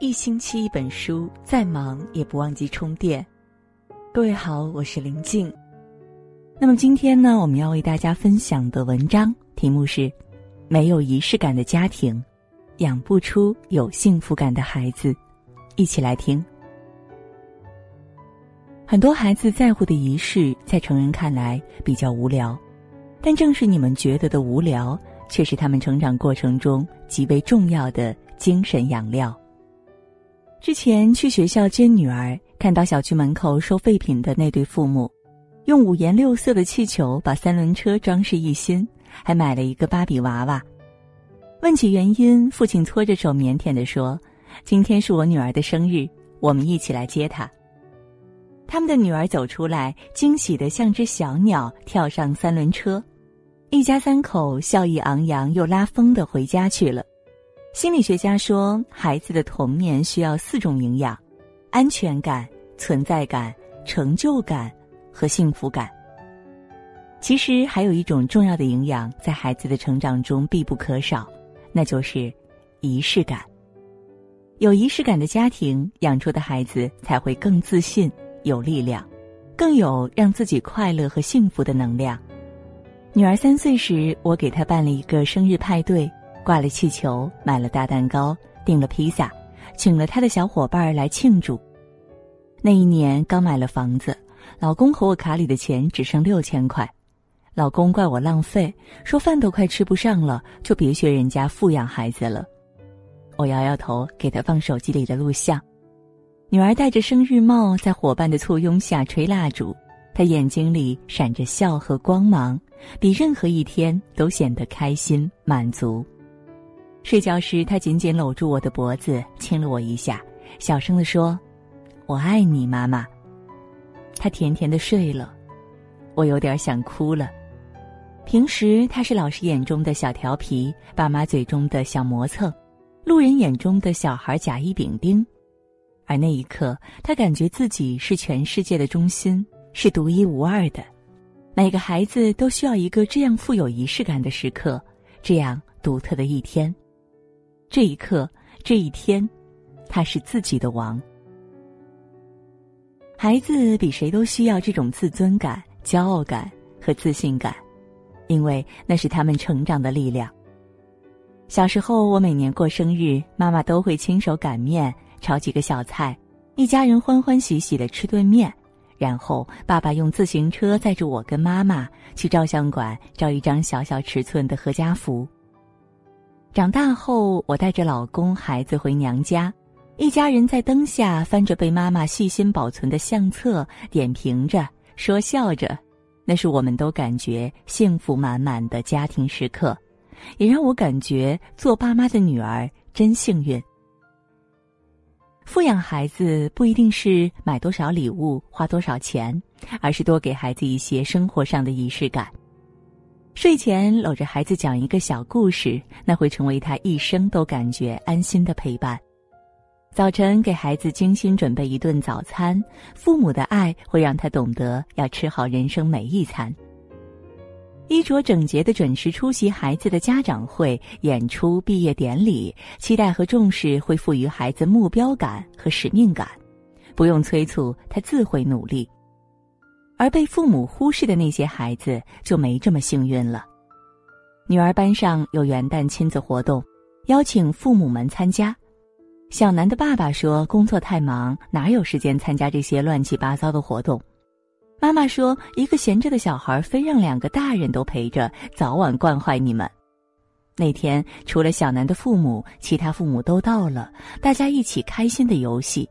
一星期一本书，再忙也不忘记充电。各位好，我是林静。那么今天呢，我们要为大家分享的文章题目是：没有仪式感的家庭，养不出有幸福感的孩子。一起来听。很多孩子在乎的仪式，在成人看来比较无聊，但正是你们觉得的无聊，却是他们成长过程中极为重要的精神养料。之前去学校接女儿，看到小区门口收废品的那对父母，用五颜六色的气球把三轮车装饰一新，还买了一个芭比娃娃。问起原因，父亲搓着手腼腆地说：“今天是我女儿的生日，我们一起来接她。”他们的女儿走出来，惊喜的像只小鸟跳上三轮车，一家三口笑意昂扬又拉风的回家去了。心理学家说，孩子的童年需要四种营养：安全感、存在感、成就感和幸福感。其实还有一种重要的营养，在孩子的成长中必不可少，那就是仪式感。有仪式感的家庭养出的孩子才会更自信、有力量，更有让自己快乐和幸福的能量。女儿三岁时，我给她办了一个生日派对。挂了气球，买了大蛋糕，订了披萨，请了他的小伙伴来庆祝。那一年刚买了房子，老公和我卡里的钱只剩六千块，老公怪我浪费，说饭都快吃不上了，就别学人家富养孩子了。我摇摇头，给他放手机里的录像。女儿戴着生日帽，在伙伴的簇拥下吹蜡烛，她眼睛里闪着笑和光芒，比任何一天都显得开心满足。睡觉时，他紧紧搂住我的脖子，亲了我一下，小声地说：“我爱你，妈妈。”他甜甜的睡了，我有点想哭了。平时他是老师眼中的小调皮，爸妈嘴中的小磨蹭，路人眼中的小孩甲乙丙丁，而那一刻，他感觉自己是全世界的中心，是独一无二的。每个孩子都需要一个这样富有仪式感的时刻，这样独特的一天。这一刻，这一天，他是自己的王。孩子比谁都需要这种自尊感、骄傲感和自信感，因为那是他们成长的力量。小时候，我每年过生日，妈妈都会亲手擀面，炒几个小菜，一家人欢欢喜喜的吃顿面，然后爸爸用自行车载着我跟妈妈去照相馆照一张小小尺寸的合家福。长大后，我带着老公、孩子回娘家，一家人在灯下翻着被妈妈细心保存的相册，点评着，说笑着，那是我们都感觉幸福满满的家庭时刻，也让我感觉做爸妈的女儿真幸运。富养孩子不一定是买多少礼物、花多少钱，而是多给孩子一些生活上的仪式感。睡前搂着孩子讲一个小故事，那会成为他一生都感觉安心的陪伴。早晨给孩子精心准备一顿早餐，父母的爱会让他懂得要吃好人生每一餐。衣着整洁的准时出席孩子的家长会、演出、毕业典礼，期待和重视会赋予孩子目标感和使命感，不用催促，他自会努力。而被父母忽视的那些孩子就没这么幸运了。女儿班上有元旦亲子活动，邀请父母们参加。小南的爸爸说工作太忙，哪有时间参加这些乱七八糟的活动？妈妈说一个闲着的小孩非让两个大人都陪着，早晚惯坏你们。那天除了小南的父母，其他父母都到了，大家一起开心的游戏。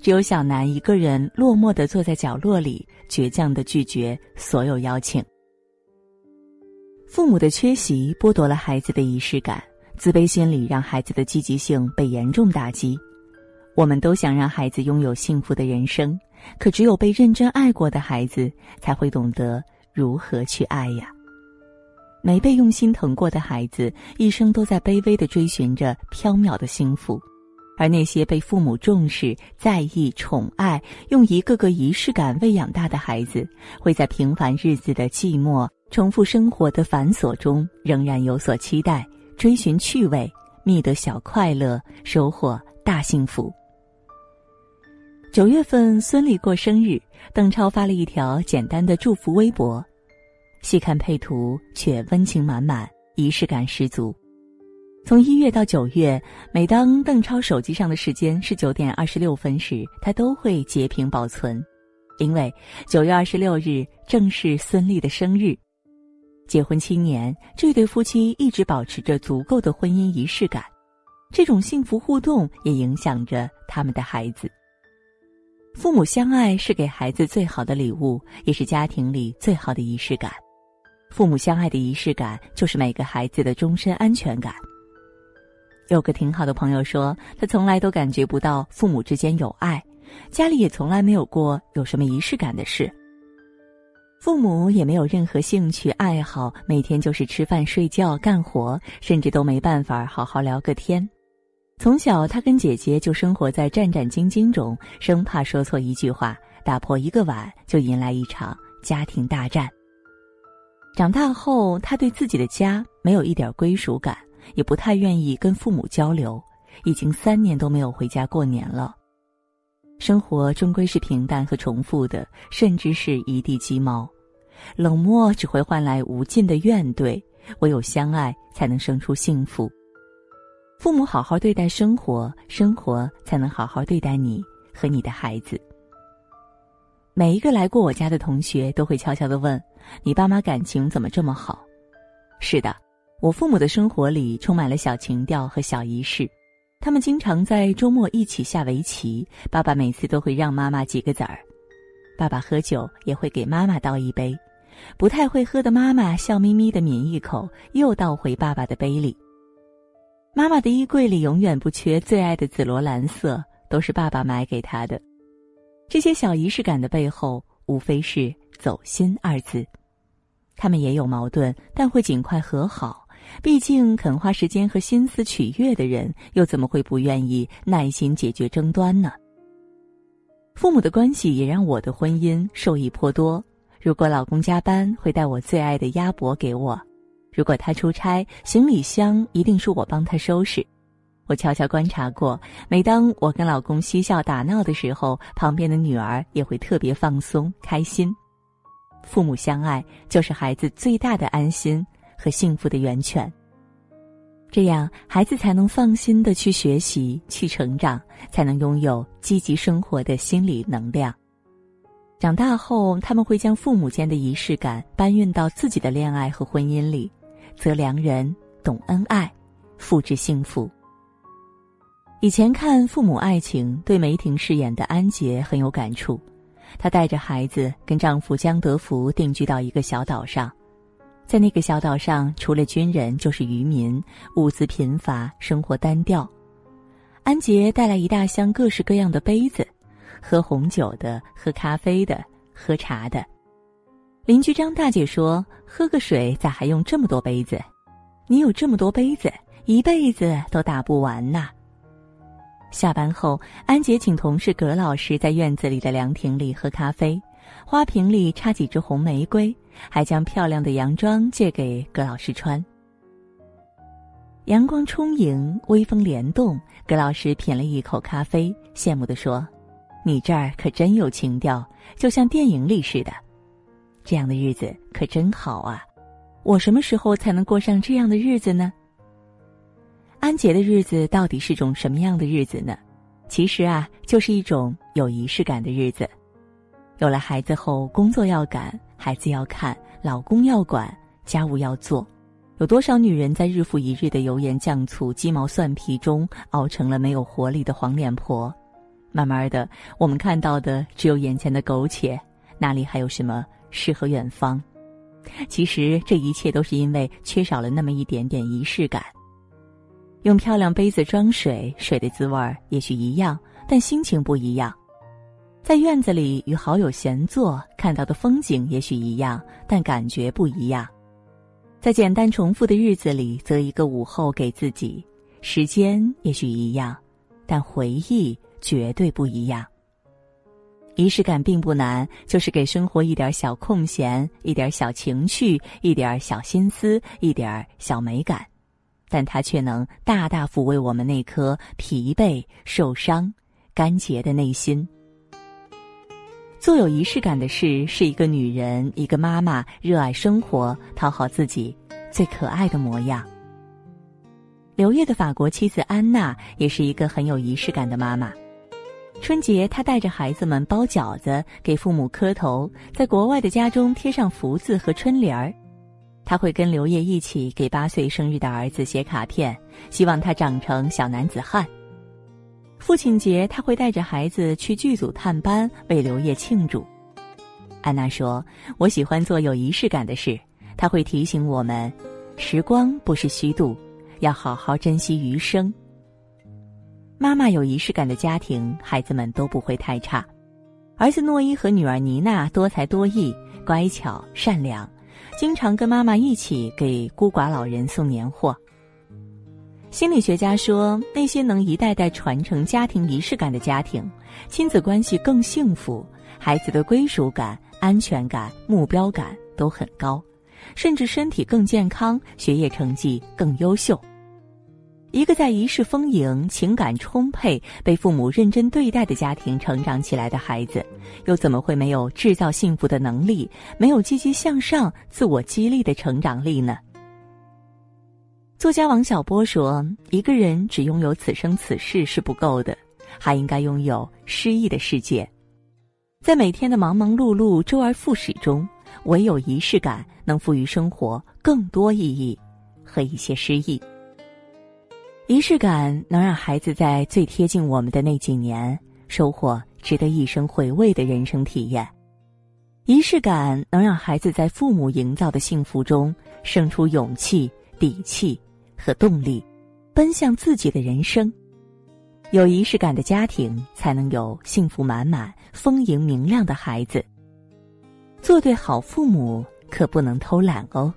只有小南一个人落寞的坐在角落里，倔强的拒绝所有邀请。父母的缺席剥夺了孩子的仪式感，自卑心理让孩子的积极性被严重打击。我们都想让孩子拥有幸福的人生，可只有被认真爱过的孩子才会懂得如何去爱呀。没被用心疼过的孩子，一生都在卑微的追寻着缥缈的幸福。而那些被父母重视、在意、宠爱，用一个个仪式感喂养大的孩子，会在平凡日子的寂寞、重复生活的繁琐中，仍然有所期待，追寻趣味，觅得小快乐，收获大幸福。九月份，孙俪过生日，邓超发了一条简单的祝福微博，细看配图却温情满满，仪式感十足。从一月到九月，每当邓超手机上的时间是九点二十六分时，他都会截屏保存，因为九月二十六日正是孙俪的生日。结婚七年，这对夫妻一直保持着足够的婚姻仪式感，这种幸福互动也影响着他们的孩子。父母相爱是给孩子最好的礼物，也是家庭里最好的仪式感。父母相爱的仪式感，就是每个孩子的终身安全感。有个挺好的朋友说，他从来都感觉不到父母之间有爱，家里也从来没有过有什么仪式感的事。父母也没有任何兴趣爱好，每天就是吃饭、睡觉、干活，甚至都没办法好好聊个天。从小，他跟姐姐就生活在战战兢兢中，生怕说错一句话，打破一个碗，就迎来一场家庭大战。长大后，他对自己的家没有一点归属感。也不太愿意跟父母交流，已经三年都没有回家过年了。生活终归是平淡和重复的，甚至是一地鸡毛。冷漠只会换来无尽的怨怼，唯有相爱才能生出幸福。父母好好对待生活，生活才能好好对待你和你的孩子。每一个来过我家的同学都会悄悄的问：“你爸妈感情怎么这么好？”是的。我父母的生活里充满了小情调和小仪式，他们经常在周末一起下围棋。爸爸每次都会让妈妈几个子儿，爸爸喝酒也会给妈妈倒一杯，不太会喝的妈妈笑眯眯的抿一口，又倒回爸爸的杯里。妈妈的衣柜里永远不缺最爱的紫罗兰色，都是爸爸买给她的。这些小仪式感的背后，无非是“走心”二字。他们也有矛盾，但会尽快和好。毕竟，肯花时间和心思取悦的人，又怎么会不愿意耐心解决争端呢？父母的关系也让我的婚姻受益颇多。如果老公加班，会带我最爱的鸭脖给我；如果他出差，行李箱一定是我帮他收拾。我悄悄观察过，每当我跟老公嬉笑打闹的时候，旁边的女儿也会特别放松开心。父母相爱，就是孩子最大的安心。和幸福的源泉。这样，孩子才能放心的去学习、去成长，才能拥有积极生活的心理能量。长大后，他们会将父母间的仪式感搬运到自己的恋爱和婚姻里，择良人，懂恩爱，复制幸福。以前看《父母爱情》，对梅婷饰演的安杰很有感触。她带着孩子跟丈夫江德福定居到一个小岛上。在那个小岛上，除了军人就是渔民，物资贫乏，生活单调。安杰带来一大箱各式各样的杯子，喝红酒的，喝咖啡的，喝茶的。邻居张大姐说：“喝个水咋还用这么多杯子？你有这么多杯子，一辈子都打不完呐。”下班后，安杰请同事葛老师在院子里的凉亭里喝咖啡。花瓶里插几枝红玫瑰，还将漂亮的洋装借给葛老师穿。阳光充盈，微风帘动，葛老师品了一口咖啡，羡慕地说：“你这儿可真有情调，就像电影里似的。这样的日子可真好啊！我什么时候才能过上这样的日子呢？”安杰的日子到底是种什么样的日子呢？其实啊，就是一种有仪式感的日子。有了孩子后，工作要赶，孩子要看，老公要管，家务要做。有多少女人在日复一日的油盐酱醋、鸡毛蒜皮中熬成了没有活力的黄脸婆？慢慢的，我们看到的只有眼前的苟且，哪里还有什么诗和远方？其实这一切都是因为缺少了那么一点点仪式感。用漂亮杯子装水，水的滋味儿也许一样，但心情不一样。在院子里与好友闲坐，看到的风景也许一样，但感觉不一样。在简单重复的日子里，择一个午后给自己，时间也许一样，但回忆绝对不一样。仪式感并不难，就是给生活一点小空闲，一点小情趣，一点小心思，一点小美感。但它却能大大抚慰我们那颗疲惫、受伤、干结的内心。做有仪式感的事，是一个女人、一个妈妈热爱生活、讨好自己最可爱的模样。刘烨的法国妻子安娜也是一个很有仪式感的妈妈。春节，她带着孩子们包饺子，给父母磕头，在国外的家中贴上福字和春联儿。他会跟刘烨一起给八岁生日的儿子写卡片，希望他长成小男子汉。父亲节，他会带着孩子去剧组探班，为刘烨庆祝。安娜说：“我喜欢做有仪式感的事，他会提醒我们，时光不是虚度，要好好珍惜余生。”妈妈有仪式感的家庭，孩子们都不会太差。儿子诺伊和女儿妮娜多才多艺、乖巧善良。经常跟妈妈一起给孤寡老人送年货。心理学家说，那些能一代代传承家庭仪式感的家庭，亲子关系更幸福，孩子的归属感、安全感、目标感都很高，甚至身体更健康，学业成绩更优秀。一个在仪式丰盈、情感充沛、被父母认真对待的家庭成长起来的孩子，又怎么会没有制造幸福的能力？没有积极向上、自我激励的成长力呢？作家王小波说：“一个人只拥有此生此世是不够的，还应该拥有诗意的世界。在每天的忙忙碌碌、周而复始中，唯有仪式感能赋予生活更多意义和一些诗意。”仪式感能让孩子在最贴近我们的那几年收获值得一生回味的人生体验。仪式感能让孩子在父母营造的幸福中生出勇气、底气和动力，奔向自己的人生。有仪式感的家庭才能有幸福满满、丰盈明亮的孩子。做对好父母可不能偷懒哦。